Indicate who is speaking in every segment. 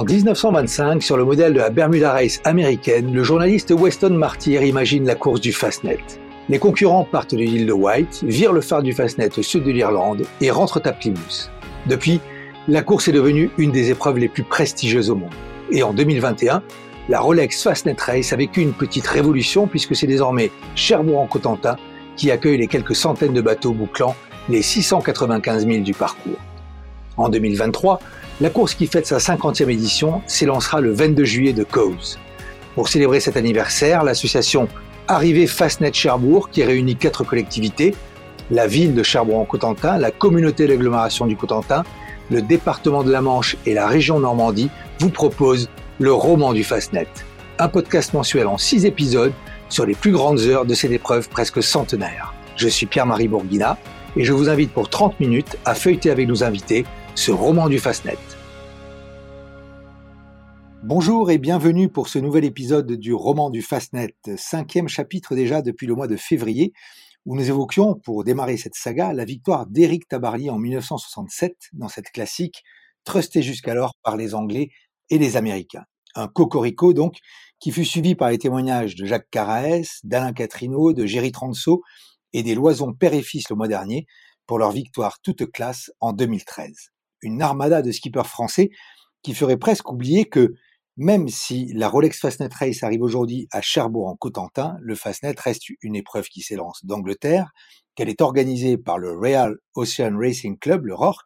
Speaker 1: En 1925, sur le modèle de la Bermuda Race américaine, le journaliste Weston Martyr imagine la course du Fastnet. Les concurrents partent de l'île de White, virent le phare du Fastnet au sud de l'Irlande et rentrent à Plymouth. Depuis, la course est devenue une des épreuves les plus prestigieuses au monde. Et en 2021, la Rolex Fastnet Race a vécu une petite révolution puisque c'est désormais Cherbourg en Cotentin qui accueille les quelques centaines de bateaux bouclant les 695 000 du parcours. En 2023, la course qui fête sa 50e édition s'élancera le 22 juillet de Cowes. Pour célébrer cet anniversaire, l'association Arrivée Fastnet Cherbourg, qui réunit quatre collectivités, la ville de Cherbourg-en-Cotentin, la communauté d'agglomération du Cotentin, le département de la Manche et la région Normandie, vous propose le roman du Fastnet, un podcast mensuel en six épisodes sur les plus grandes heures de cette épreuve presque centenaire. Je suis Pierre-Marie Bourguina et je vous invite pour 30 minutes à feuilleter avec nos invités ce roman du Fastnet. Bonjour et bienvenue pour ce nouvel épisode du roman du Fastnet, cinquième chapitre déjà depuis le mois de février, où nous évoquions, pour démarrer cette saga, la victoire d'Éric Tabarly en 1967 dans cette classique, trustée jusqu'alors par les Anglais et les Américains. Un cocorico donc, qui fut suivi par les témoignages de Jacques Caraès, d'Alain Catrineau, de Géry Transo et des Loisons père et fils le mois dernier pour leur victoire toute classe en 2013. Une armada de skippers français qui ferait presque oublier que même si la Rolex Fastnet Race arrive aujourd'hui à Cherbourg en Cotentin, le Fastnet reste une épreuve qui s'élance d'Angleterre, qu'elle est organisée par le Royal Ocean Racing Club, le RORC,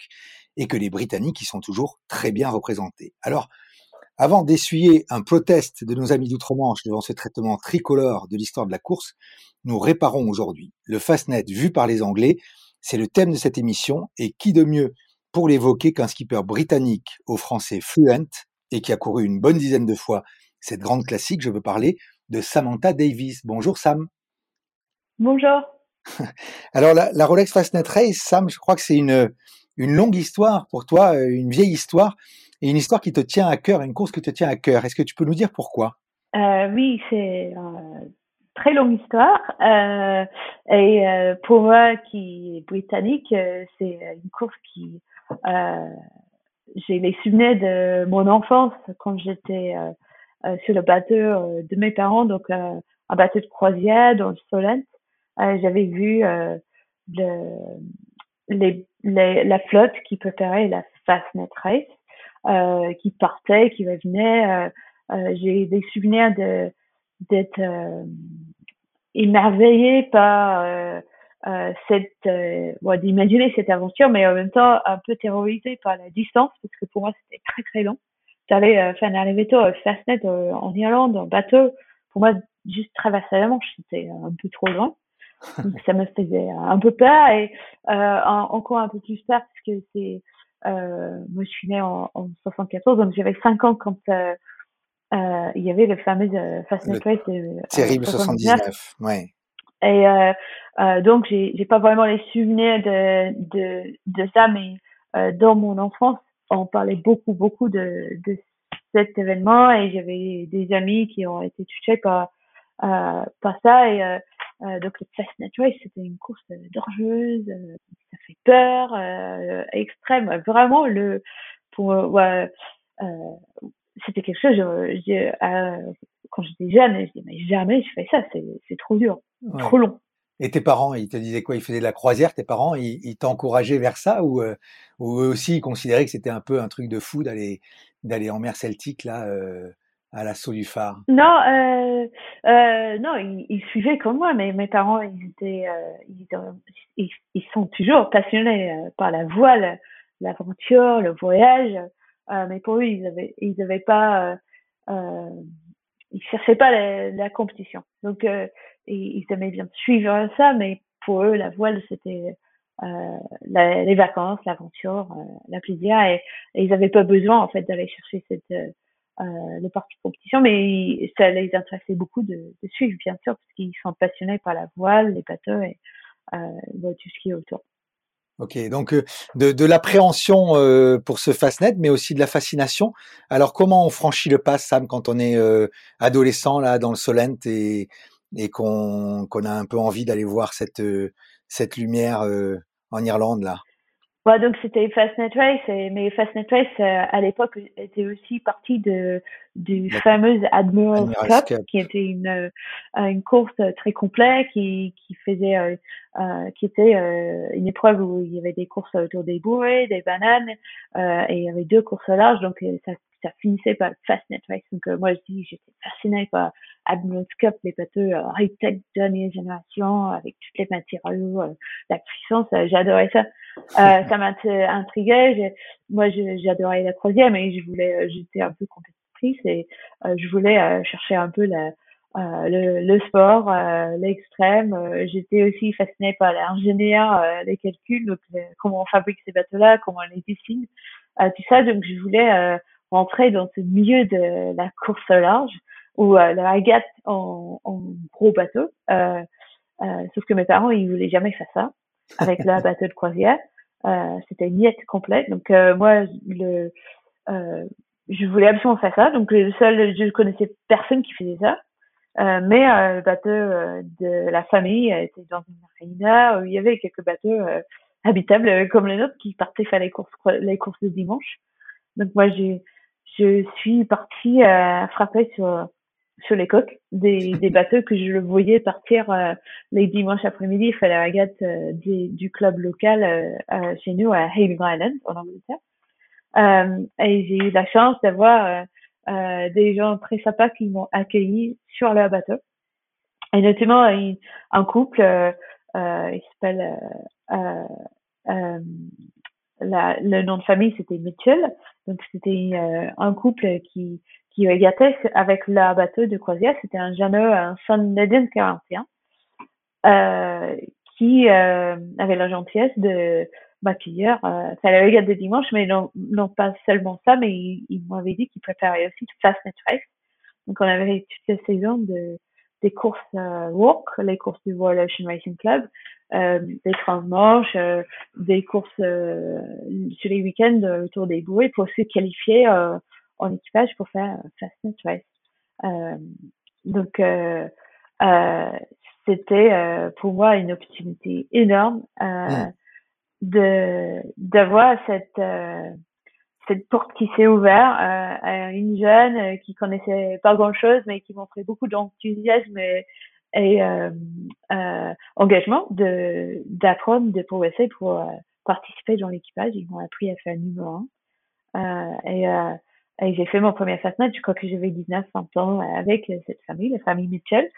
Speaker 1: et que les Britanniques y sont toujours très bien représentés. Alors, avant d'essuyer un protest de nos amis d'outre-Manche devant ce traitement tricolore de l'histoire de la course, nous réparons aujourd'hui. Le Fastnet vu par les Anglais, c'est le thème de cette émission, et qui de mieux pour l'évoquer qu'un skipper britannique au français fluent et qui a couru une bonne dizaine de fois cette grande classique, je veux parler de Samantha Davis. Bonjour Sam.
Speaker 2: Bonjour.
Speaker 1: Alors la, Rolex Fastnet Race, Sam, je crois que c'est une, une longue histoire pour toi, euh, une vieille histoire et une histoire qui te tient à cœur, une course qui te tient à cœur. Est-ce que tu peux nous dire pourquoi?
Speaker 2: Euh, Oui, c'est une très longue histoire. Euh, et euh, pour moi, qui est britannique, euh, c'est une course qui. J'ai les souvenirs de mon enfance quand j'étais sur le bateau de mes parents, donc un bateau de croisière dans le Solent. J'avais vu le, les, les, la flotte qui préparait la Fastnet Race euh, qui partait, qui revenait. Euh, euh, j'ai des souvenirs de d'être émerveillée par cette, bon, d'imaginer cette aventure, mais en même temps un peu terrorisée par la distance, parce que pour moi c'était très très long. J'allais euh, faire un élévateur Fastnet en Irlande, en bateau. Pour moi, juste traverser la Manche, c'était un peu trop loin. ça me faisait un peu peur et euh, encore un peu plus peur parce que c'est euh, moi, je suis née en, en 74, donc j'avais 5 ans quand euh, euh, il y avait le fameux euh, Fastnet Race.
Speaker 1: Terrible 79, ouais.
Speaker 2: Et euh, euh, donc, j'ai, j'ai pas vraiment les souvenirs de, de, de ça, mais euh, dans mon enfance, on parlait beaucoup, beaucoup de, de cet événement et j'avais des amis qui ont été touchés par, euh, par ça. Et euh, euh, donc le Fastnet Race, c'était une course dangereuse, ça fait peur, extrême. Vraiment, le pour ouais, c'était quelque chose. Je, quand j'étais jeune, je disais mais jamais je fais ça, c'est trop dur, trop long.
Speaker 1: Et tes parents, ils te disaient quoi? Ils faisaient de la croisière, tes parents, ils, ils t'encourageaient vers ça ou, ou eux aussi ils considéraient que c'était un peu un truc de fou d'aller d'aller en mer Celtique là à l'assaut du phare?
Speaker 2: Non, euh, euh, non, ils, ils, suivaient comme moi, mais mes parents, ils étaient, euh, ils, ils, sont toujours passionnés euh, par la voile, l'aventure, le voyage, euh, mais pour eux, ils avaient, ils avaient pas, euh, ils cherchaient pas la, la compétition. Donc, ils, ils, aimaient bien suivre ça, mais pour eux, la voile, c'était la, les vacances, l'aventure, la plaisir, et, ils n'avaient pas besoin en fait d'aller chercher cette euh, le parti compétition, mais ça les intéressait beaucoup de, de suivre, bien sûr, parce qu'ils sont passionnés par la voile, les bateaux et euh, tout ce qui est autour.
Speaker 1: Ok, donc de, de l'appréhension pour ce Fastnet, mais aussi de la fascination. Alors comment on franchit le pas, Sam, quand on est adolescent là dans le Solent et, et qu'on qu'on a un peu envie d'aller voir cette cette lumière en Irlande là?
Speaker 2: Ouais, donc c'était Fastnet Race, mais Fastnet Race euh, à l'époque était aussi partie de du fameux Admiral's Cup, qui était une euh, une course très complète qui qui faisait euh, euh qui était une épreuve où il y avait des courses autour des bourrées, des bananes et il y avait deux courses larges donc ça ça finissait par Fastnet Race. Donc moi je dis j'étais fascinée par Admiral's Cup, les bateaux high-tech dernière génération avec toutes les matériaux, la puissance, j'adorais ça. Euh, ça m'a intrigué. Moi, j'adorais la croisière, et je voulais, euh, j'étais un peu et euh, je voulais euh, chercher un peu la, le, le, sport, l'extrême. J'étais aussi fascinée par l'ingénieur, les calculs, donc comment on fabrique ces bateaux-là, comment on les dessine, tout ça. Donc, je voulais rentrer dans ce milieu de la course large ou la régate en, en, gros bateau. sauf que mes parents, ils voulaient jamais faire ça avec la bateau de croisière. Euh, c'était une miette complète. Donc euh, moi, le, euh, je voulais absolument faire ça. Donc le seul, je connaissais personne qui faisait ça. Euh, mais euh, le bateau de la famille était dans une marina où il y avait quelques bateaux habitables comme les nôtres qui partaient faire les courses, les courses de dimanche. Donc moi, j'ai, je suis partie frapper sur sur les coques des, des bateaux que je le voyais partir euh, les dimanches après-midi faire la régate euh, du, club local euh, chez nous à Haven Island en Angleterre. Et j'ai eu la chance d'avoir des gens très sympas qui m'ont accueilli sur leur bateau. Et notamment un, couple, il s'appelle le nom de famille c'était Mitchell. Donc c'était un couple qui qui régatait avec le bateau de croisière. C'était un jeune un Sun Legend 41, euh, qui euh, avait la gentillesse de Euh, ça la régate de dimanche, mais non, non pas seulement ça, mais il, il m'avait dit qu'il préférait aussi Fastnet Race. Donc on avait toute la saison de des courses euh, walk, les courses du Ocean Racing Club, euh, des transmanches, euh, des courses euh, sur les week-ends autour des bouées pour se qualifier en équipage pour faire Fastnet Race. Euh, donc, euh, euh, c'était euh, pour moi une opportunité énorme euh, mmh. De d'avoir cette cette porte qui s'est ouverte à une jeune qui connaissait pas grand chose mais qui montrait beaucoup d'enthousiasme et, et engagement de d'apprendre de progresser pour participer dans l'équipage. Ils m'ont appris à faire numéro un. Et et j'ai fait mon premier Fastnet, je crois que j'avais 19, 20 ans avec cette famille, la famille Mitchell,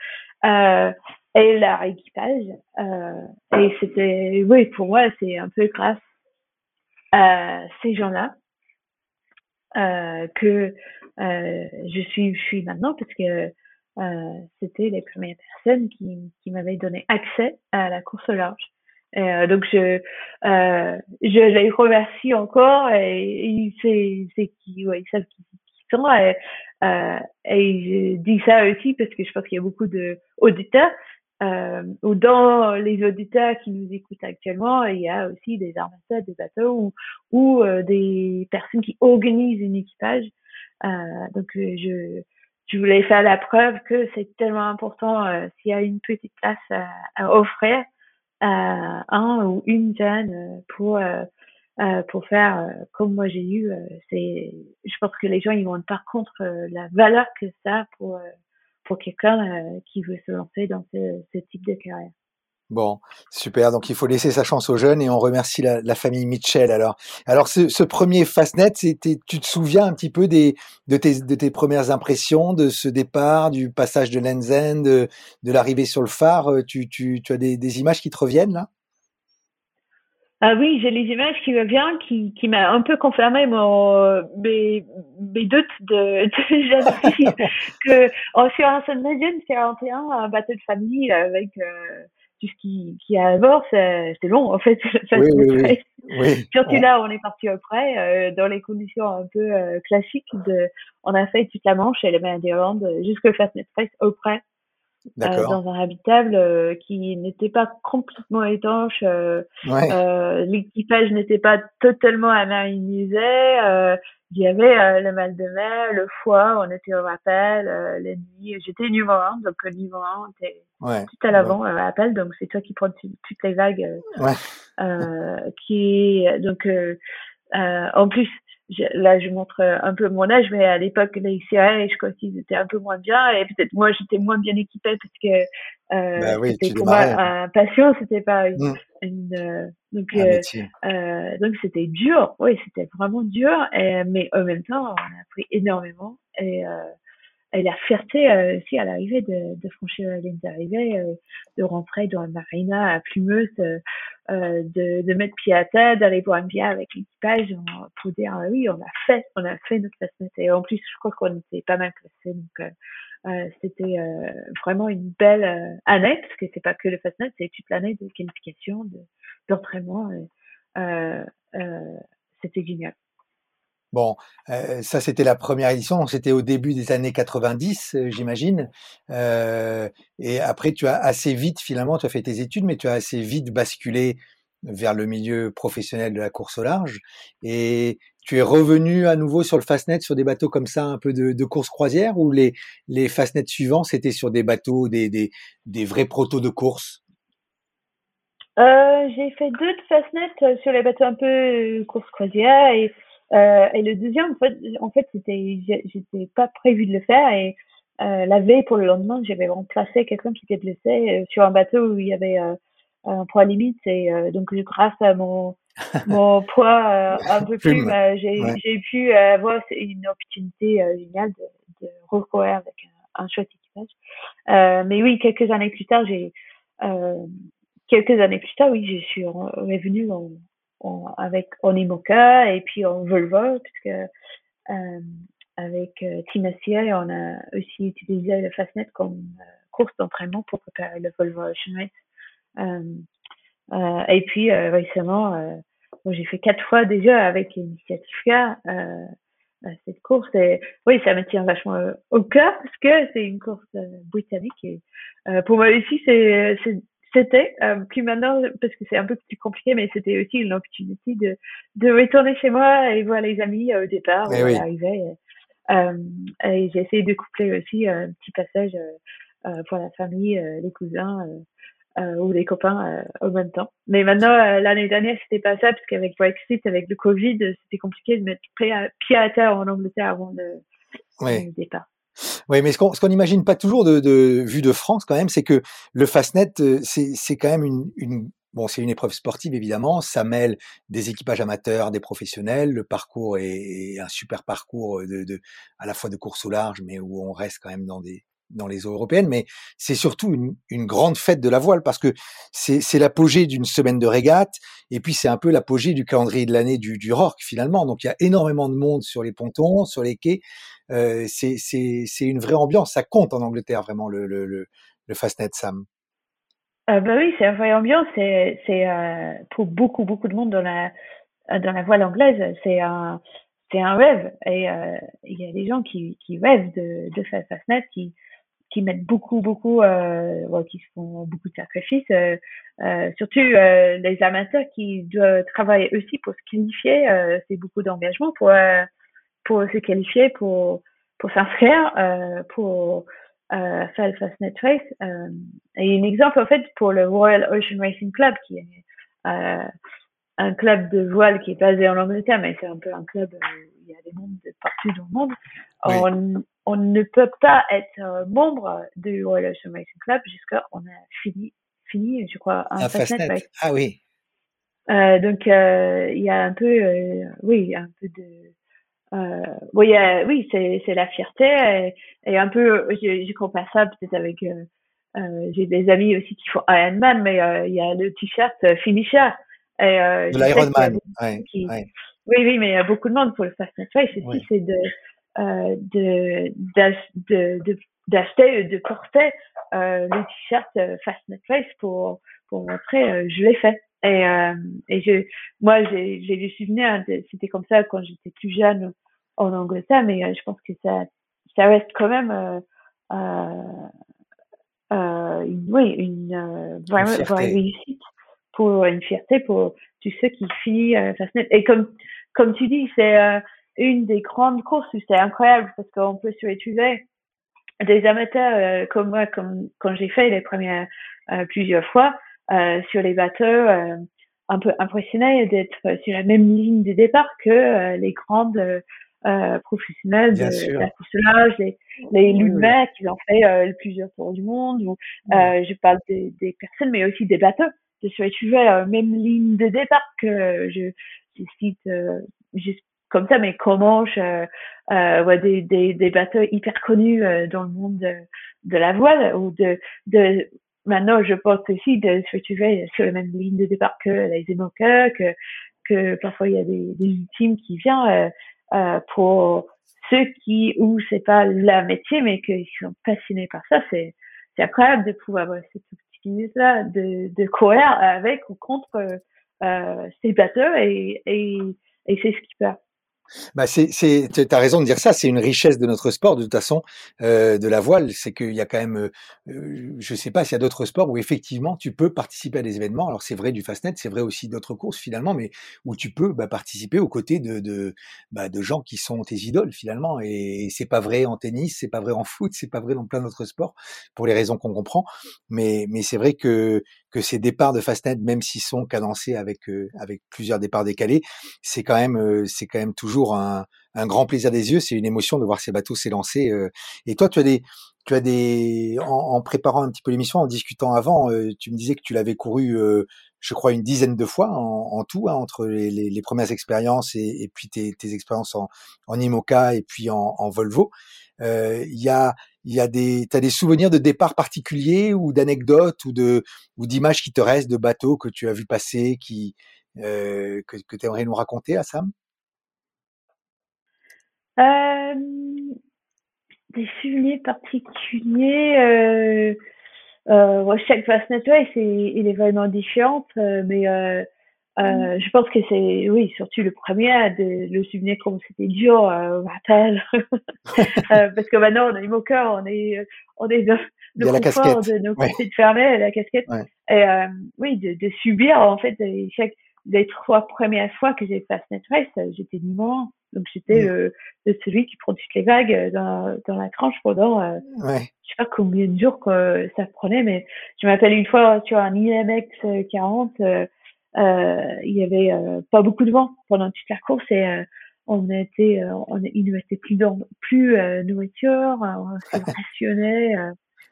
Speaker 2: euh, et leur équipage. Euh, et c'était, oui, pour moi, c'est un peu grâce à ces gens-là euh, que euh, je suis, je suis maintenant parce que euh, c'était les premières personnes qui, qui m'avaient donné accès à la course au large. Donc je euh, je les remercie encore et, c'est c'est qui ouais, ils savent qui, sont et, euh, et je dis ça aussi parce que je pense qu'il y a beaucoup de auditeurs euh, ou dans les auditeurs qui nous écoutent actuellement il y a aussi des armateurs des bateaux ou, euh, des personnes qui organisent un équipage euh, donc je je voulais faire la preuve que c'est tellement important s'il y a une petite place à, à offrir un ou une jeune euh, pour euh, euh, pour faire comme moi j'ai eu. c'est, je pense que les gens ils vont par contre la valeur que ça a pour pour quelqu'un qui veut se lancer dans ce, type de carrière.
Speaker 1: Bon, super. Donc il faut laisser sa chance aux jeunes et on remercie la, la famille Mitchell. Alors, alors ce, ce premier Fastnet, c'était, tu te souviens un petit peu des, de, tes, de tes premières impressions de ce départ, du passage de Lenzen, de, de l'arrivée sur le phare? Euh, tu, tu, tu as des, des images qui te reviennent là?
Speaker 2: Ah oui, j'ai les images qui reviennent, qui, qui m'a un peu confirmé mon, mes, mes doutes de, de jeune que, oh, sur un Sun Legend, c'est un bateau de famille avec, euh, tout ce qui, qui a à bord, c'est long en fait.
Speaker 1: Oui, oui, oui.
Speaker 2: Surtout là, on est parti après, euh, dans les conditions un peu euh, classiques. De, on a fait toute la Manche et les mers d'Irlande jusqu'au Fastnet Race auprès, euh, dans un habitable euh, qui n'était pas complètement étanche. Euh, L'équipage n'était pas totalement amarinisé. il y avait le mal de mer, le foie, on était au rappel, les nuits. J'étais numéro un, donc le numéro un, t'es tout à l'avant ouais. rappel, donc c'est toi qui prends toutes les vagues. Ouais. qui donc en plus là, je montre un peu mon âge, mais à l'époque, les CIA, je crois qu'ils étaient un peu moins bien, et peut-être moi, j'étais moins bien équipée parce que euh, bah oui, c'était pour moi un patient, c'était pas une, mmh. une euh, donc euh, euh, donc c'était dur, oui, c'était vraiment dur, et, mais en même temps, on a appris énormément, et euh, et la fierté euh, aussi à l'arrivée de, de, franchir la ligne d'arrivée, euh, de rentrer dans la marina à Plumeuse, euh, de, de, mettre pied à terre, d'aller boire un bière avec l'équipage pour dire ah oui, on a fait, on a fait notre classement. Et en plus, je crois qu'on était pas mal classés. Donc, c'était vraiment une belle année, parce que c'est pas que le Fastnet, c'est toute l'année de qualification, d'entraînement. c'était génial.
Speaker 1: Bon, euh, ça c'était la première édition, c'était au début des années 90, euh, j'imagine. Euh, et après, tu as assez vite, finalement, tu as fait tes études, mais tu as assez vite basculé vers le milieu professionnel de la course au large. Et tu es revenu à nouveau sur le Fastnet, sur des bateaux comme ça, un peu de, course croisière, ou les, les Fastnet suivants, c'était sur des bateaux, des, des, vrais protos de course?
Speaker 2: J'ai fait deux de Fastnet sur les bateaux un peu course croisière et euh, et le deuxième, en fait, en fait c'était, j'étais pas prévu de le faire et euh, la veille pour le lendemain, j'avais remplacé quelqu'un qui était blessé euh, sur un bateau où il y avait euh, un poids limite et euh, donc grâce à mon mon poids un peu plus, bah, j'ai j'ai pu avoir une opportunité géniale de, de recourir avec un, un chouette équipage. mais oui, quelques années plus tard, j'ai quelques années plus tard, oui, je suis revenue en, on, avec Onimoka et puis en Volvo, puisque euh, avec euh, on a aussi utilisé le Fastnet comme euh, course d'entraînement pour préparer le Volvo Ocean Race. Euh, et puis récemment, j'ai fait quatre fois déjà avec l'initiative cette course. Et oui, ça me tient vachement au cœur parce que c'est une course britannique pour moi aussi, c'est c'était, euh, puis maintenant, parce que c'est un peu plus compliqué, mais c'était aussi une opportunité de, de retourner chez moi et voir les amis euh, au départ, eh oui. Euh, et j'ai essayé de coupler aussi un petit passage euh, pour la famille, les cousins ou les copains au même temps. Mais maintenant, l'année dernière, c'était pas ça, parce qu'avec Brexit, avec le Covid, c'était compliqué de mettre pied à, pied à terre en Angleterre avant le, le départ.
Speaker 1: Oui, mais ce qu'on ce n'imagine pas toujours de, de vue de France quand même, c'est que le Fastnet, euh, c'est quand même une, bon, c'est une épreuve sportive évidemment. Ça mêle des équipages amateurs, des professionnels. Le parcours est, un super parcours de, de, à la fois de course au large, mais où on reste quand même dans des dans les eaux européennes, mais c'est surtout une, grande fête de la voile parce que c'est l'apogée d'une semaine de régate et puis c'est un peu l'apogée du calendrier de l'année du, du RORC finalement. Donc il y a énormément de monde sur les pontons, sur les quais. Euh, c'est une vraie ambiance. Ça compte en Angleterre vraiment le, le, le, Fastnet Sam.
Speaker 2: Euh, oui, c'est une vraie ambiance. C'est euh, pour beaucoup beaucoup de monde dans la dans la voile anglaise, c'est un c'est un rêve. Et euh, il y a des gens qui, qui rêvent de, de faire Fastnet, qui qui mettent beaucoup, beaucoup, euh, qui font beaucoup de sacrifices, euh, euh, surtout euh, les amateurs qui doivent travailler aussi pour se qualifier, euh, c'est beaucoup d'engagement pour euh, pour se qualifier, pour pour s'inscrire, pour faire le Fastnet Race. et un exemple en fait pour le Royal Ocean Racing Club qui est un club de voile qui est basé en Angleterre, mais c'est un peu un club où il y a des membres de partout dans le monde. On, on ne peut pas être euh, membre du Royal Ocean Racing Club jusqu'à on a fini, fini, je crois,
Speaker 1: un, Fastnet. Ah oui.
Speaker 2: Euh, donc euh, il y a un peu, euh, oui, un peu de, oui, oui, c'est c'est la fierté et, et un peu, je, je compare ça peut-être avec, j'ai des amis aussi qui font Ironman, mais il y a le t-shirt finisher. Et,
Speaker 1: de l'Ironman. Ouais, ouais.
Speaker 2: Oui, oui, mais il y a beaucoup de monde pour le Fastnet Race aussi, c'est de euh, de d'acheter de, de, porter euh, le t-shirt euh, Fastnet Race pour pour montrer euh, je l'ai fait. Et et je moi j'ai j'ai du souvenir c'était comme ça quand j'étais plus jeune en Angleterre mais je pense que ça ça reste quand même euh, une, oui une vraiment une réussite pour une fierté pour tous ceux qui finissent Fastnet et comme comme tu dis c'est une des grandes courses où c'est incroyable parce qu'on peut utiliser des amateurs comme moi, comme quand j'ai fait les premières plusieurs fois sur les bateaux un peu impressionné d'être sur la même ligne de départ que euh, les grandes euh, professionnels de, la course large, les, les oui, qui ont fait euh, plusieurs tours du monde. Ou, euh, je parle des, des, personnes, mais aussi des bateaux. Je suis suivre la même ligne de départ que je, je cite juste comme ça, mais comment je, euh, des, des, des bateaux hyper connus dans le monde de, de la voile ou de, de maintenant, je pense aussi de se retrouver sur la même ligne de départ que les émoqueurs, que, que parfois il y a des, des ultimes qui viennent euh, euh, pour ceux qui, ou c'est pas leur métier, mais qui sont passionnés par ça. C'est, c'est incroyable de pouvoir avoir cette opportunité-là de, de courir avec ou contre euh, ces bateaux et, et, et c'est ce qui peut
Speaker 1: bah c'est, c'est, as raison de dire ça. C'est une richesse de notre sport, de toute façon, euh, de la voile. C'est qu'il y a quand même, euh, je sais pas s'il y a d'autres sports où effectivement tu peux participer à des événements. Alors c'est vrai du fastnet, c'est vrai aussi d'autres courses finalement, mais où tu peux bah, participer aux côtés de de, bah, de gens qui sont tes idoles finalement. Et, c'est pas vrai en tennis, c'est pas vrai en foot, c'est pas vrai dans plein d'autres sports pour les raisons qu'on comprend. Mais mais c'est vrai que que ces départs de Fastnet, même s'ils sont cadencés avec euh, avec plusieurs départs décalés, c'est quand même euh, c'est quand même toujours un, un, grand plaisir des yeux. C'est une émotion de voir ces bateaux s'élancer. Euh. Et toi, tu as des tu as des en, préparant un petit peu l'émission, en discutant avant, tu me disais que tu l'avais couru, je crois une dizaine de fois en, en tout, hein, entre les, les, les, premières expériences et, et puis tes, tes, expériences en, en IMOCA et puis en, en Volvo. Il y a y a des, t'as des souvenirs de départ particuliers ou d'anecdotes ou de ou d'images qui te restent de bateaux que tu as vu passer, qui euh, que, que tu aimerais nous raconter, à Sam?
Speaker 2: Euh, Des souvenirs particuliers. Euh, euh, chaque Fastnet c'est il est vraiment différent, euh, mais euh, euh, mm. je pense que c'est, oui, surtout le premier, de, le souvenir comme c'était dur, euh, rappel. euh, parce que maintenant, on est cœur, on est, on est dans le confort de nos ouais. de fermées, la casquette. Ouais. Et, euh, oui, de, de, subir, en fait, chaque, les trois premières fois que j'ai fait Fastnet Race, j'étais numéro Donc, j'étais mm. le, celui qui prend toutes les vagues dans, dans la tranche pendant, euh, je sais pas combien de jours que ça prenait, mais je m'appelle une fois sur un IMX 40, euh, euh, il y avait euh, pas beaucoup de vent pendant toute la course et euh, on était, on, il nous restait plus, plus nourriture, on se rationnait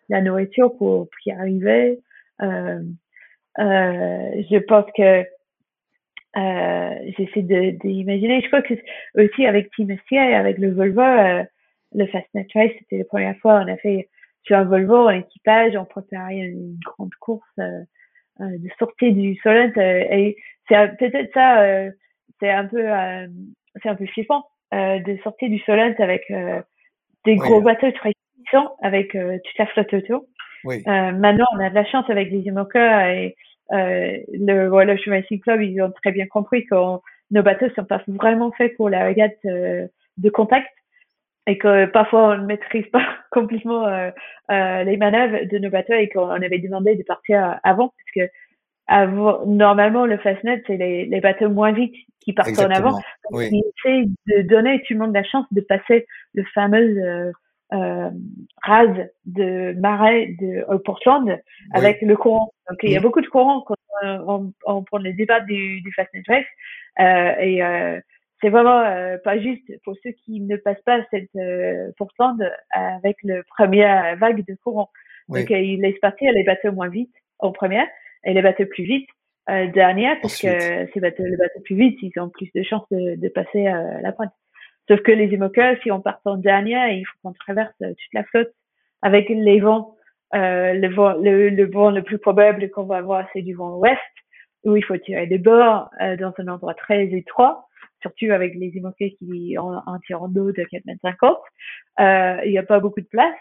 Speaker 2: la nourriture pour, pour y arriver. je pense que euh, j'essaie d'imaginer. Je crois que aussi avec Team SCI, avec le Volvo, euh, le Fastnet Race, c'était la première fois on a fait sur un Volvo en équipage, on préparait une grande course euh, euh, de sortir du Solent euh, et c'est peut-être ça euh, c'est un peu c'est un peu flippant de sortir du Solent avec des gros oui. bateaux très puissants avec toute la flotte autour oui. maintenant on a de la chance avec les IMOCA et le Royal Ocean Racing Club ils ont très bien compris que nos bateaux sont pas vraiment faits pour la regate de contact et que parfois on ne maîtrise pas complètement euh, euh, les manœuvres de nos bateaux et qu'on avait demandé de partir avant parce que avant, normalement le fastnet c'est les, les, bateaux moins vite qui partent Exactement. en avant oui. ils essaient de donner tout le monde la chance de passer le fameux euh, euh, rase de marais de au Portland oui. avec le courant donc il y a beaucoup de courant quand on, on, on prend les débats du, du fastnet race euh, et c'est vraiment euh, pas juste pour ceux qui ne passent pas cette euh, Portland avec le premier vague de courant. Oui. Donc, euh, ils laissent partir les bateaux moins vite en première et les bateaux plus vite euh, dernière parce Ensuite. que ces bateaux, les bateaux plus vite, ils ont plus de chances de, de passer euh, la pointe. Sauf que les IMOCA, si on part en dernière, il faut qu'on traverse toute la flotte avec les vents. Euh, le vent, le, le vent le plus probable qu'on va avoir, c'est du vent ouest, où il faut tirer des bords euh, dans un endroit très étroit surtout avec les immoquets qui ont un tirant d'eau de 4 mètres 50. Euh, il n'y a pas beaucoup de place.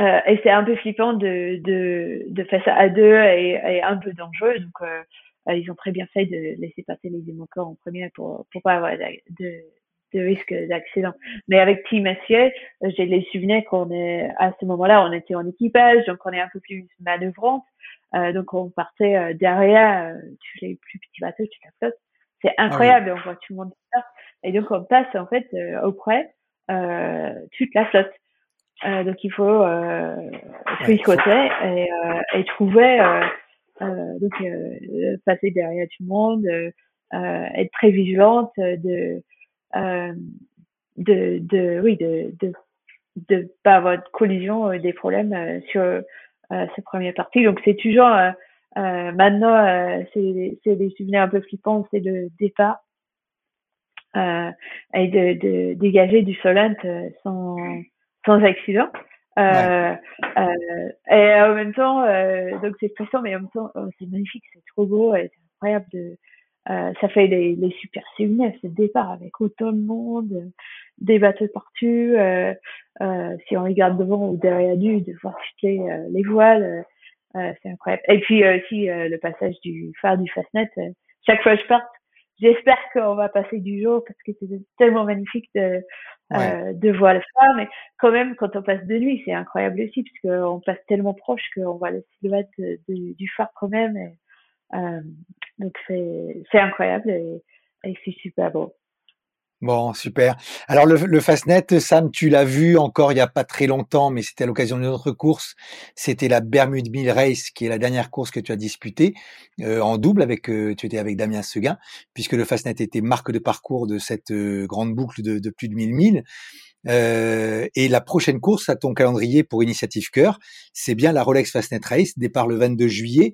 Speaker 2: Euh, et c'est un peu flippant de, de, de faire ça à deux et, et un peu dangereux. Donc, euh, ils ont très bien fait de laisser passer les immoquets en premier pour, pour pas avoir de, de risque d'accident. Mais avec Team Acier, j'ai les souvenirs qu'on est, à ce moment-là, on était en équipage, donc on est un peu plus manœuvrante. Euh, donc on partait euh, derrière euh, tous les plus petits bateaux, toute la flotte. C'est incroyable, ah oui. on voit tout le monde faire. Et donc, on passe en fait auprès toute la flotte. donc, il faut tricoter et, et trouver, donc passer derrière tout le monde, être très vigilante de de, de oui de, de de pas avoir de collision euh, des problèmes euh, sur euh, cette première partie donc c'est toujours maintenant c'est c'est des souvenirs un peu flippants c'est le départ et de, de dégager du Solent sans sans accident euh, euh, et en même temps, euh, donc c'est stressant, mais en même temps, oh, c'est magnifique, c'est trop beau, c'est incroyable de, euh, ça fait les, les super souvenirs, ce départ avec autant de monde, euh, des bateaux partout. Euh, euh, si on regarde devant ou derrière nous, de voir chuter euh, les voiles, c'est incroyable. Et puis aussi le passage du phare du Fastnet. chaque fois que je parte, j'espère qu'on va passer du jour parce que c'est tellement magnifique de, de voir le phare. Mais quand même, quand on passe de nuit, c'est incroyable aussi parce qu'on passe tellement proche qu'on voit la silhouette du phare quand même. Et, euh, donc c'est incroyable et, et c'est super beau.
Speaker 1: Bon, super. Alors le, le Fastnet, Sam, tu l'as vu encore il n'y a pas très longtemps, mais c'était à l'occasion d'une autre course. C'était la Bermude Mill Race, qui est la dernière course que tu as disputée euh, en double avec. Euh, tu étais avec Damien Seguin, puisque le Fastnet était marque de parcours de cette euh, grande boucle de, plus de 1000 milles. et la prochaine course à ton calendrier pour Initiative Cœur, c'est bien la Rolex Fastnet Race, départ le 22 juillet.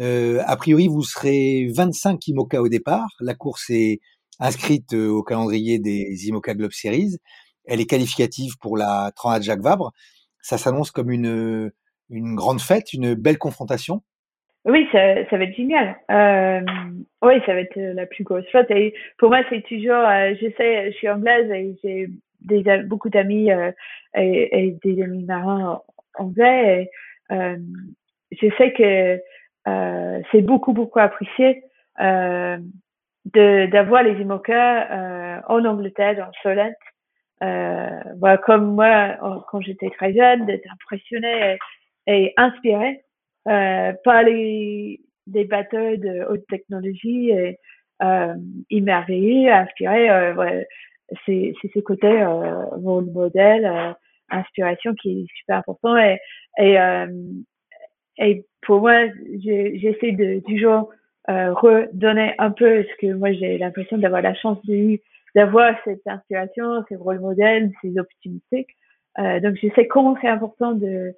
Speaker 1: Euh, a priori, vous serez 25 IMOCA au départ. La course est inscrite euh, au calendrier des IMOCA Globe Series. Elle est qualificative pour la Transat Jacques Vabre. Ça s'annonce comme une, une grande fête, une belle confrontation.
Speaker 2: Oui, ça, ça va être génial. Euh, oui, ça va être la plus grosse flotte. Et pour moi, c'est toujours, euh, je sais, je suis anglaise et j'ai des, beaucoup d'amis euh, et, des amis marins anglais. Euh, je sais que euh, c'est beaucoup beaucoup apprécié euh, d'avoir les IMOCA euh, en Angleterre, dans Solent. Euh, voilà, comme moi, quand j'étais très jeune, d'être impressionné et, et inspiré euh, par les, des bateaux de haute technologie et euh, émerveillé, inspiré. Euh, ouais, c'est ce côté euh, rôle modèle, euh, inspiration qui est super important et, et, et pour moi, j'essaie de toujours euh, redonner un peu ce que moi j'ai l'impression d'avoir la chance d'avoir cette inspiration, ces rôles modèles, ces opportunités. Euh, donc je sais comment c'est important de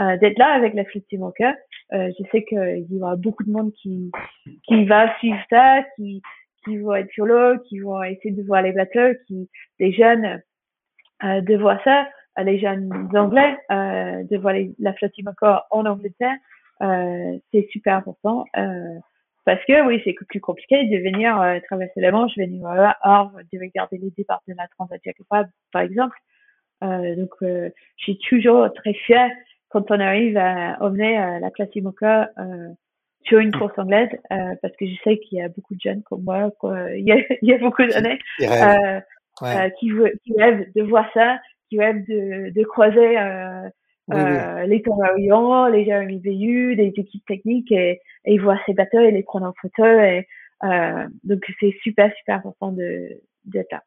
Speaker 2: euh, d'être là avec la flotte Timoka. Euh, je sais qu'il y aura beaucoup de monde qui qui va suivre ça, qui qui vont être sur l'eau, qui vont essayer de voir les bateaux, qui les jeunes euh, de voir ça les jeunes anglais euh, de voir la flotte encore en Angleterre, euh, c'est super important. Euh, parce que oui, c'est plus compliqué de venir euh, traverser la Manche, venir à Havre, de regarder les départs de la Transat par exemple. Euh, donc, je suis toujours très fière quand on arrive à emmener la classe IMOCA sur une course anglaise, parce que je sais qu'il y a beaucoup de jeunes comme moi, il, y a, il y a beaucoup d'années, qui, qui rêvent de voir ça, qui rêvent de, de croiser euh, euh, les Thomas les Jérémy Veillu, des équipes techniques et, et ils voient ces bateaux et les prendre en photo. Et, euh, donc c'est super, super important de d'être là.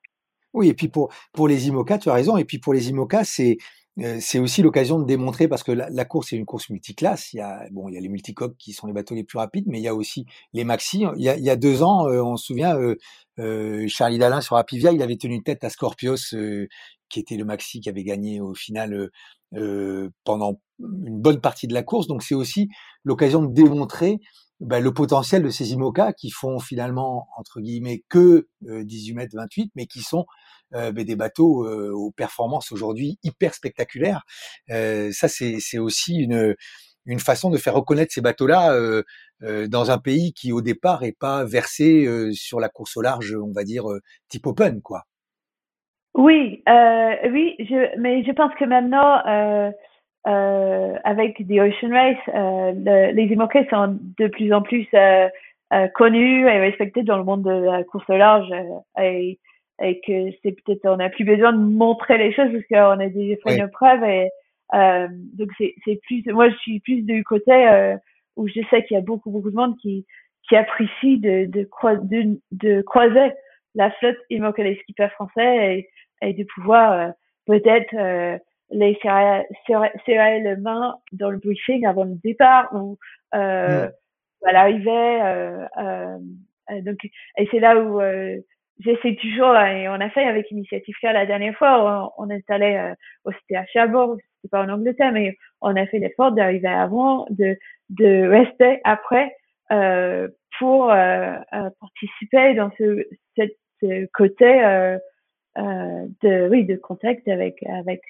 Speaker 1: Oui, et puis pour, pour les IMOCA, tu as raison, et puis pour les IMOCA, c'est euh, c'est aussi l'occasion de démontrer parce que la, la course est une course multiclasse. Il y a bon, il y a les multicoques qui sont les bateaux les plus rapides, mais il y a aussi les maxi. Il y a, il y a deux ans, euh, on se souvient, euh, Charlie Dalin sur Apivia, il avait tenu tête à Scorpios, qui était le maxi qui avait gagné au final pendant une bonne partie de la course. Donc c'est aussi l'occasion de démontrer bah, le potentiel de ces IMOCA qui font finalement entre guillemets que 18 mètres 28, mais qui sont euh, des bateaux euh, aux performances aujourd'hui hyper spectaculaires. Euh, ça, c'est aussi une, une façon de faire reconnaître ces bateaux-là dans un pays qui, au départ, est pas versé sur la course au large, on va dire, type open, quoi.
Speaker 2: Oui, euh, oui, je, mais je pense que maintenant, euh, euh, avec The Ocean Race, le, les IMOCA sont de plus en plus connus et respectés dans le monde de la course au large. et et que c'est peut-être on n'a plus besoin de montrer les choses parce qu'on a déjà fait nos preuves et euh, donc c'est plus moi je suis plus du côté euh, où je sais qu'il y a beaucoup beaucoup de monde qui qui apprécie de de, de, de croiser la flotte, manque les skippers français et, et de pouvoir peut-être les serrer, les mains dans le briefing avant le départ ou euh, à l'arrivée. Euh, euh, donc, et c'est là où j'essaie toujours, et on a fait avec Initiative K la dernière fois, on, est allé, au c'était à Cherbourg, c'était pas en Angleterre, mais on a fait l'effort d'arriver avant, de, de rester après euh, pour euh, participer dans ce, cette, ce côté euh, de oui de contact avec avec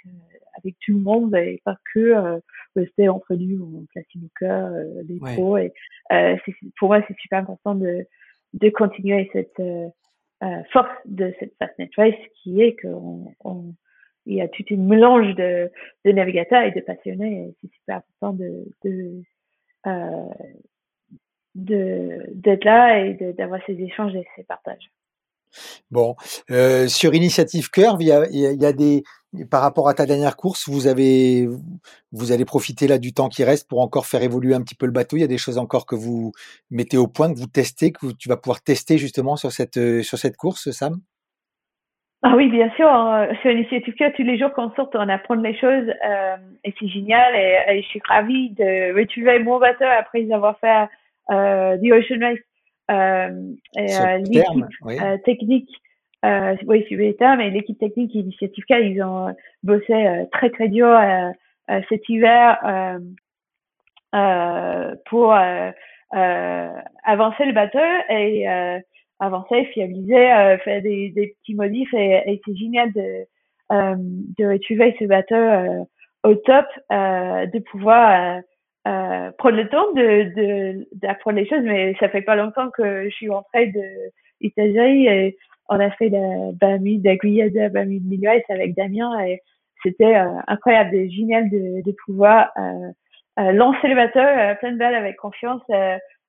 Speaker 2: avec tout le monde et pas que euh, rester entre nous Platinoca, euh, les pros. Et euh, pour moi, c'est super important de, de continuer cette euh, euh, force de cette Fastnet Race qui est qu'on on, il y a tout une mélange de, de navigateurs et de passionnés. Et c'est super important de, de euh, d'être là et d'avoir ces échanges et ces partages.
Speaker 1: Bon, euh, sur Initiative Curve, il y a, des, par rapport à ta dernière course, vous avez, vous allez profiter là du temps qui reste pour encore faire évoluer un petit peu le bateau. Il y a des choses encore que vous mettez au point, que vous testez, que tu vas pouvoir tester justement sur cette, sur cette course, Sam?
Speaker 2: Ah oui, bien sûr. Hein. Sur Initiative Curve, tous les jours qu'on sort, on apprend les choses euh, et c'est génial. Et, je suis ravie de retrouver mon bateau après avoir fait euh, The Ocean Race euh, et euh, l'équipe euh, technique euh, oui, l'État, mais l'équipe technique Initiative K, ils ont bossé très très dur cet hiver pour avancer le bateau et avancer, fiabiliser, faire des, des petits modifs et, et c'est génial de de retrouver ce bateau au top, de pouvoir euh, prendre le temps de d'apprendre les choses, mais ça fait pas longtemps que je suis rentrée de Italie et on a fait la Bami d'Aguillada, Bami de Milieu avec Damien et c'était euh, incroyable et génial de, de pouvoir euh, euh lancer le bateau euh, plein de balles avec confiance,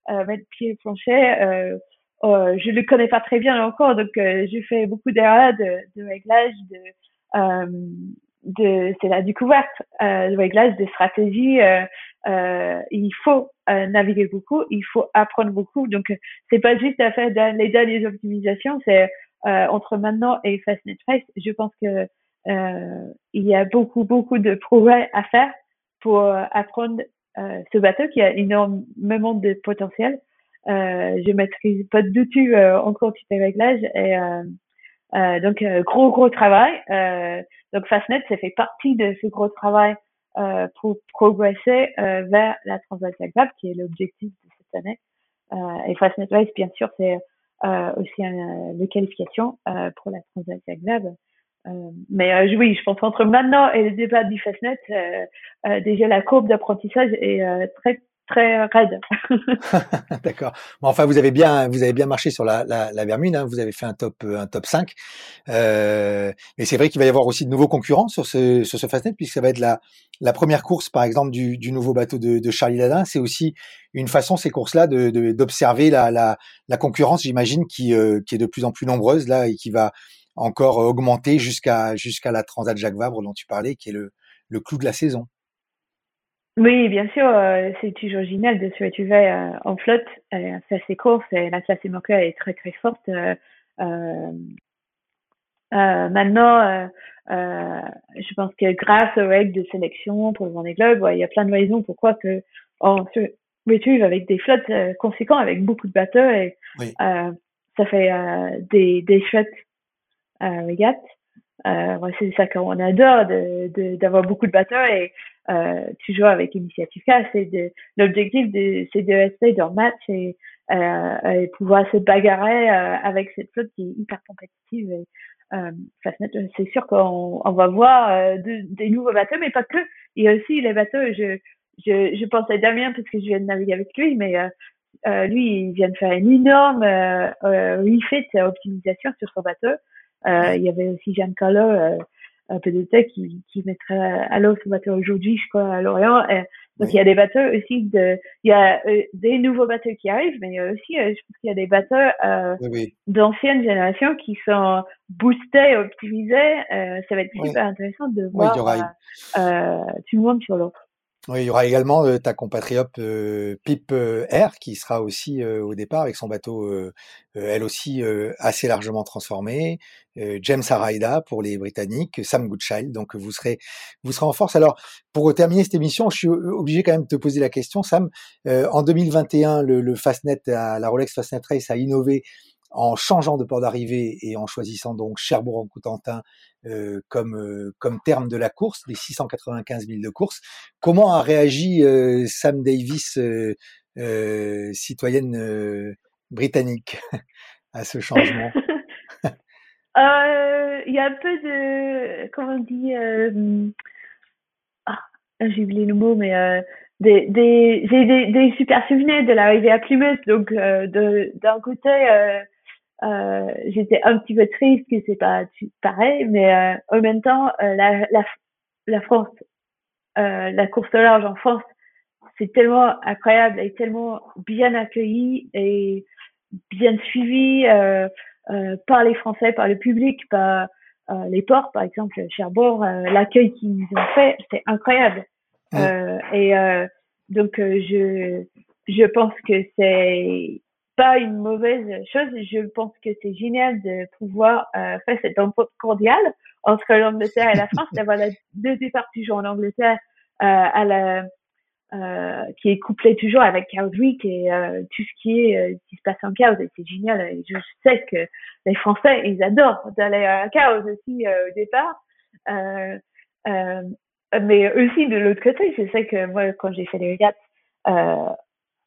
Speaker 2: mettre pied au plancher. Je le connais pas très bien encore, donc j'ai fait beaucoup d'erreurs de, de réglage, de de c'est la découverte euh, le réglage des stratégies euh, euh, il faut euh, naviguer beaucoup il faut apprendre beaucoup donc c'est pas juste à faire les dernières optimisations c'est euh, entre maintenant et Fastnet Race je pense que il y a beaucoup beaucoup de progrès à faire pour apprendre ce bateau qui a énormément de potentiel je maîtrise pas du tout encore tous les réglages et euh, donc euh, gros gros travail. Euh, donc Fastnet, ça fait partie de ce gros travail euh, pour progresser vers la Transat Zagreb, qui est l'objectif de cette année. et Fastnet Race, bien sûr, c'est aussi une qualification pour la Transat Zagreb. mais oui, je pense entre maintenant et le débat du Fastnet, déjà la courbe d'apprentissage est très très raide.
Speaker 1: D'accord. Bon, enfin, vous avez bien, vous avez bien marché sur la, la, la Vermine. Hein. Vous avez fait un top, un top 5. Euh, mais c'est vrai qu'il va y avoir aussi de nouveaux concurrents sur ce, sur ce Fastnet, puisque ça va être la, la première course, par exemple, du, du nouveau bateau de, de Charlie Ladin. C'est aussi une façon, ces courses-là, de, d'observer la, la, la, concurrence, j'imagine, qui, euh, qui est de plus en plus nombreuse là et qui va encore augmenter jusqu'à jusqu'à la Transat Jacques Vabre dont tu parlais, qui est le, le clou de la saison.
Speaker 2: Oui, bien sûr, euh, c'est toujours génial de se retrouver euh, en flotte, euh, faire ses courses et la classe moqueur est très très forte. Euh, euh, maintenant, je pense que grâce aux règles de sélection pour le Vendée Globe, il y a plein de raisons pourquoi que on se retrouve avec des flottes conséquentes, avec beaucoup de bateaux et ça fait des, des chouettes régates. Euh, c'est ça qu'on adore de d'avoir beaucoup de bateaux et euh, toujours avec Initiative K, de l'objectif de c'est de rester dans le match et, euh, et pouvoir se bagarrer avec cette flotte qui est hyper compétitive. Et, euh, c'est sûr qu'on on va voir euh, des nouveaux bateaux, mais pas que. Il y a aussi les bateaux. Je je, je pense à Damien parce que je viens de naviguer avec lui, mais euh, lui il vient de faire une énorme refit optimisation sur son bateau. Euh, il y avait aussi Giancarlo euh, un peu de tech qui, qui mettrait à l'eau ce bateau aujourd'hui, je crois, à Lorient. donc il y a des bateaux aussi de, il y a euh, des nouveaux bateaux qui arrivent, mais il y a aussi, je pense qu'il y a des bateaux euh, d'anciennes générations qui sont boostés, optimisés. ça va être super intéressant de voir tout le monde sur l'eau.
Speaker 1: Oui, il y aura également ta compatriote Pip Air qui sera aussi au départ avec son bateau, elle aussi assez largement transformé. James Araida pour les Britanniques, Sam Goodchild. Donc vous serez, vous serez en force. Alors pour terminer cette émission, je suis obligé quand même de te poser la question, Sam. en 2021, le, le Fastnet, la Rolex Fastnet Race a innové en changeant de port d'arrivée et en choisissant donc Cherbourg-en-Coutantin euh, comme euh, comme terme de la course, des 695 000 de course. Comment a réagi euh, Sam Davis, citoyenne britannique, à ce changement?
Speaker 2: Il y a un peu de comment on dit ah, j'ai oublié le mot, mais des, des, j'ai des, des, super souvenirs de l'arrivée à Plymouth. Donc, de, d'un côté, euh, j'étais un petit peu triste que c'est pas pareil, mais euh, en même temps, euh, la, la, la France, euh, la course au large en France, c'est tellement incroyable et tellement bien accueilli et bien suivi euh, par les Français, par le public, par les ports, par exemple, Cherbourg, l'accueil qu'ils ont fait, c'est incroyable. et donc, je, je pense que c'est pas une mauvaise chose. Je pense que c'est génial de pouvoir euh, faire cette rencontre cordiale entre l'Angleterre et la France, d'avoir la deux départs toujours en Angleterre euh, à la euh, qui est couplé toujours avec Chaos Week et euh, tout ce qui est euh, qui se passe en Chaos et c'est génial. Et je sais que les Français ils adorent d'aller à Chaos aussi au départ. Mais aussi de l'autre côté je sais que moi quand j'ai fait les régates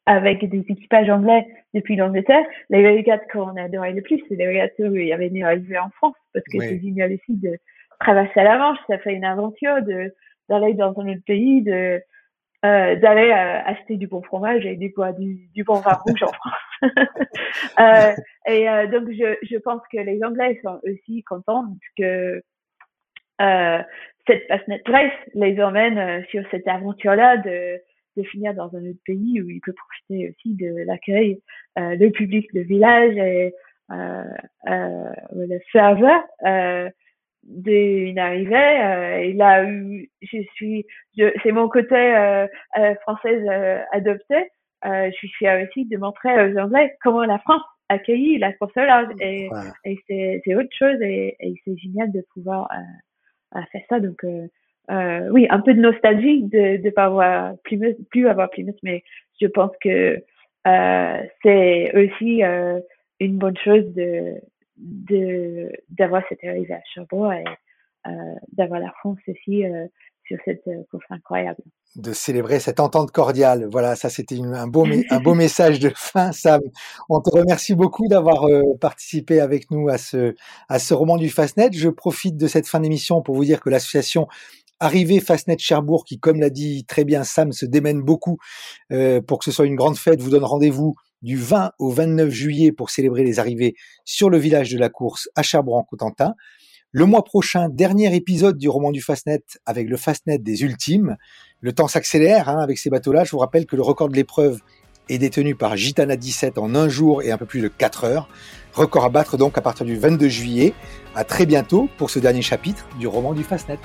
Speaker 2: avec des équipages anglais depuis l'Angleterre. Les régates qu'on adorait le plus, c'est les régates où il y avait des arrivées en France, parce que c'est génial aussi de traverser la Manche, ça fait une aventure de d'aller dans un autre pays, de euh, d'aller euh, acheter du bon fromage et du, du, du bon vin rouge en France. euh, et euh, donc je, je pense que les Anglais sont aussi contents que euh, cette Race les emmène sur cette aventure-là de de finir dans un autre pays où il peut profiter aussi de l'accueil, euh, le public, le village et euh, euh, le serveur euh, d'une arrivée. Et là où je suis, c'est mon côté française adoptée. je suis fière aussi de montrer aux Anglais comment la France accueillit la course et, et c'est, autre chose et, et c'est génial de pouvoir faire ça. Donc euh, oui, un peu de nostalgie de ne pas avoir Plymouth, plus avoir Plymouth, mais je pense que euh, c'est aussi euh, une bonne chose de de d'avoir cette arrivée à Cherbourg et euh, d'avoir la France aussi euh, sur cette euh, course incroyable.
Speaker 1: De célébrer cette entente cordiale. Voilà, ça c'était un beau, un beau message de fin, Sam. On te remercie beaucoup d'avoir participé avec nous à ce, à ce roman du Fastnet. Je profite de cette fin d'émission pour vous dire que l'association Arrivée Fastnet Cherbourg, qui, comme l'a dit très bien Sam, se démène beaucoup euh, pour que ce soit une grande fête, vous donne rendez-vous du 20 au 29 juillet pour célébrer les arrivées sur le village de la course à Cherbourg-en-Cotentin. Le mois prochain, dernier épisode du roman du Fastnet avec le Fastnet des Ultimes. Le temps s'accélère hein, avec ces bateaux-là. Je vous rappelle que le record de l'épreuve est détenu par Gitana 17 en un jour et un peu plus de 4 heures. Record à battre donc à partir du 22 juillet. À très bientôt pour ce dernier chapitre du roman du Fastnet.